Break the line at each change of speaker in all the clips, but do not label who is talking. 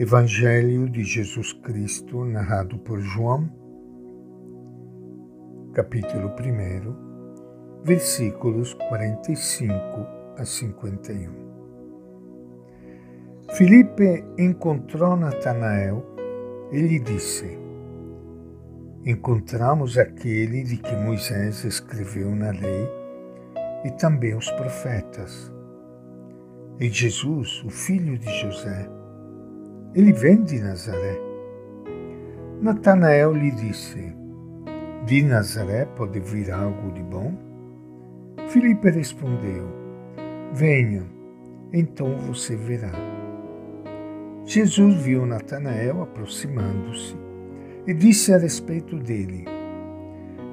Evangelho de Jesus Cristo, narrado por João, capítulo 1, versículos 45 a 51. Filipe encontrou Natanael e lhe disse: Encontramos aquele de que Moisés escreveu na lei e também os profetas. E Jesus, o filho de José, ele vem de Nazaré. Natanael lhe disse: De Nazaré pode vir algo de bom? Filipe respondeu: Venha, então você verá. Jesus viu Natanael aproximando-se e disse a respeito dele: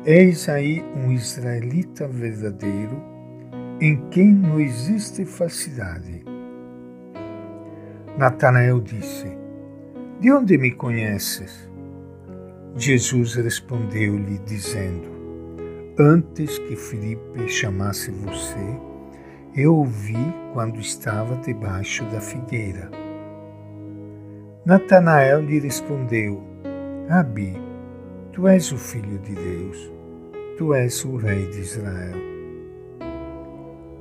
Eis aí um israelita verdadeiro, em quem não existe falsidade. Natanael disse: De onde me conheces? Jesus respondeu-lhe, dizendo: Antes que Filipe chamasse você, eu ouvi quando estava debaixo da figueira. Natanael lhe respondeu: Rabi, tu és o filho de Deus, tu és o rei de Israel.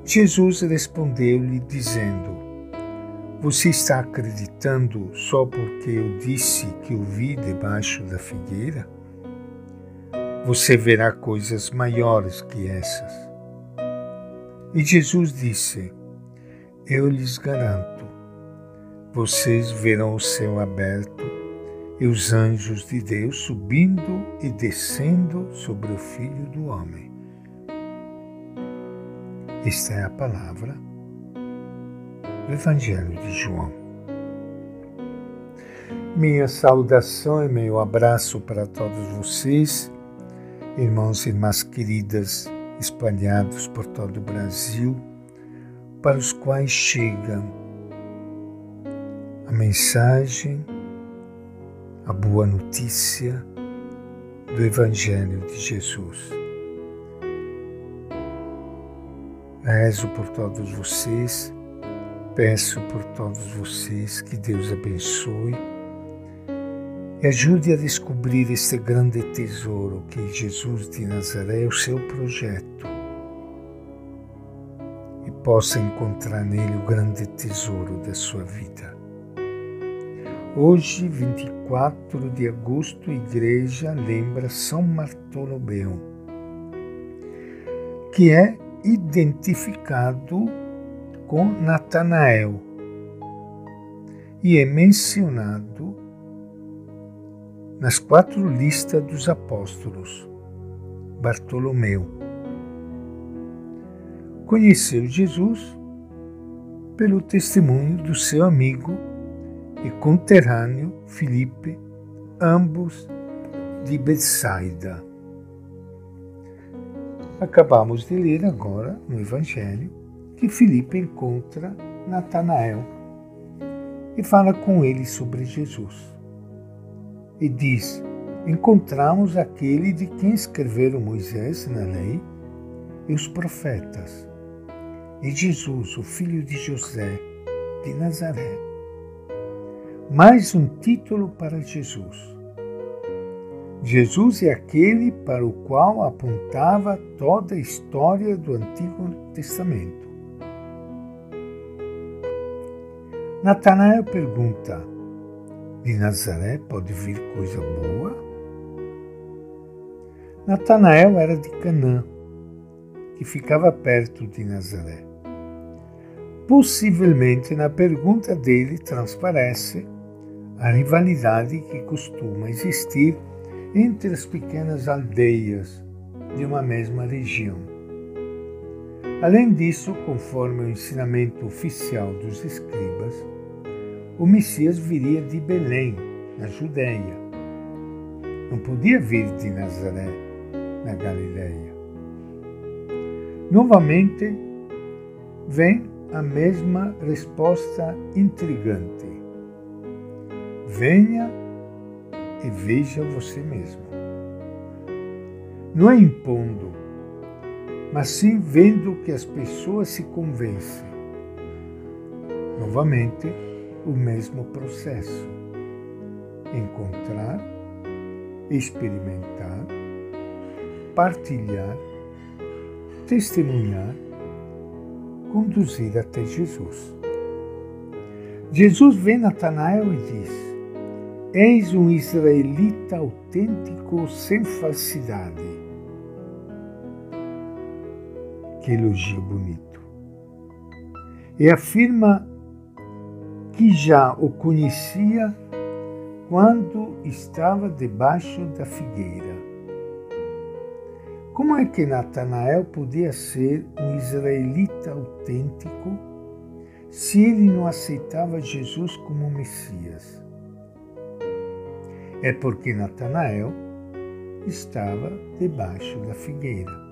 Jesus respondeu-lhe, dizendo: você está acreditando só porque eu disse que o vi debaixo da figueira? Você verá coisas maiores que essas. E Jesus disse: Eu lhes garanto, vocês verão o céu aberto e os anjos de Deus subindo e descendo sobre o Filho do Homem. Esta é a palavra do Evangelho de João. Minha saudação e meu abraço para todos vocês, irmãos e irmãs queridas espalhados por todo o Brasil, para os quais chega a mensagem, a boa notícia do Evangelho de Jesus. Rezo por todos vocês Peço por todos vocês que Deus abençoe e ajude a descobrir este grande tesouro que Jesus de Nazaré é o seu projeto e possa encontrar nele o grande tesouro da sua vida. Hoje, 24 de agosto, a igreja lembra São Bartolomeu, que é identificado com Natanael e é mencionado nas quatro listas dos apóstolos. Bartolomeu conheceu Jesus pelo testemunho do seu amigo e conterrâneo Filipe, ambos de Betsaida. Acabamos de ler agora no Evangelho que Filipe encontra Natanael e fala com ele sobre Jesus. E diz: Encontramos aquele de quem escreveram Moisés na lei e os profetas, e Jesus, o filho de José, de Nazaré. Mais um título para Jesus. Jesus é aquele para o qual apontava toda a história do Antigo Testamento. Natanael pergunta: De Nazaré pode vir coisa boa? Natanael era de Canaã, que ficava perto de Nazaré. Possivelmente na pergunta dele transparece a rivalidade que costuma existir entre as pequenas aldeias de uma mesma região. Além disso, conforme o ensinamento oficial dos escribas, o Messias viria de Belém, na Judéia. Não podia vir de Nazaré, na Galiléia. Novamente, vem a mesma resposta intrigante. Venha e veja você mesmo. Não é impondo, mas sim vendo que as pessoas se convencem. Novamente, o mesmo processo: encontrar, experimentar, partilhar, testemunhar, conduzir até Jesus. Jesus vê Natanael e diz: Eis um israelita autêntico sem falsidade. Que elogio bonito. E afirma que já o conhecia quando estava debaixo da figueira. Como é que Natanael podia ser um israelita autêntico se ele não aceitava Jesus como Messias? É porque Natanael estava debaixo da figueira.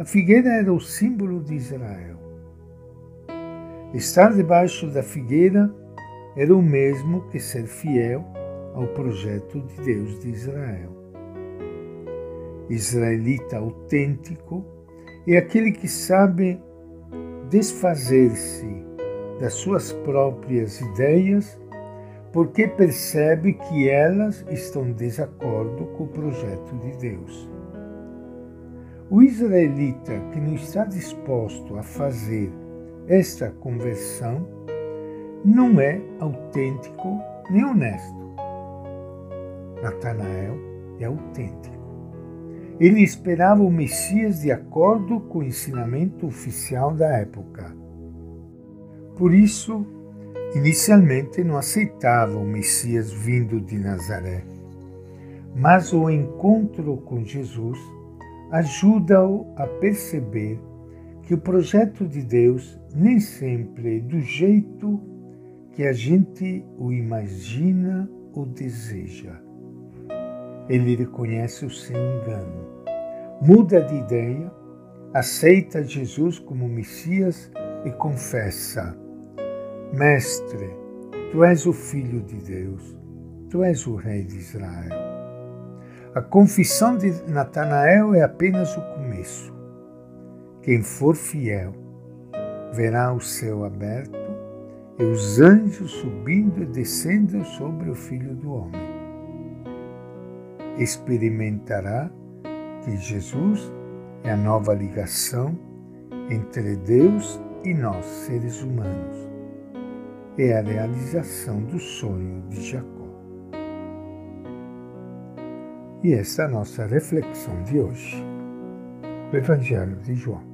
A figueira era o símbolo de Israel. Estar debaixo da figueira era o mesmo que ser fiel ao projeto de Deus de Israel. Israelita autêntico é aquele que sabe desfazer-se das suas próprias ideias porque percebe que elas estão em desacordo com o projeto de Deus. O israelita que não está disposto a fazer esta conversão não é autêntico nem honesto. Natanael é autêntico. Ele esperava o Messias de acordo com o ensinamento oficial da época. Por isso, Inicialmente não aceitava o Messias vindo de Nazaré, mas o encontro com Jesus ajuda-o a perceber que o projeto de Deus nem sempre é do jeito que a gente o imagina ou deseja. Ele reconhece o seu engano, muda de ideia, aceita Jesus como Messias e confessa Mestre, tu és o Filho de Deus, tu és o Rei de Israel. A confissão de Natanael é apenas o começo. Quem for fiel verá o céu aberto e os anjos subindo e descendo sobre o Filho do Homem. Experimentará que Jesus é a nova ligação entre Deus e nós, seres humanos é a realização do sonho de Jacó. E essa é a nossa reflexão de hoje. O Evangelho de João.